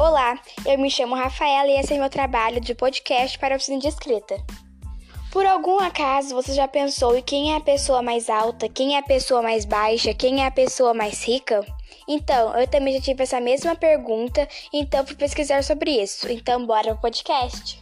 Olá, eu me chamo Rafaela e esse é meu trabalho de podcast para a oficina de escrita. Por algum acaso você já pensou em quem é a pessoa mais alta, quem é a pessoa mais baixa, quem é a pessoa mais rica? Então, eu também já tive essa mesma pergunta, então fui pesquisar sobre isso. Então, bora pro podcast.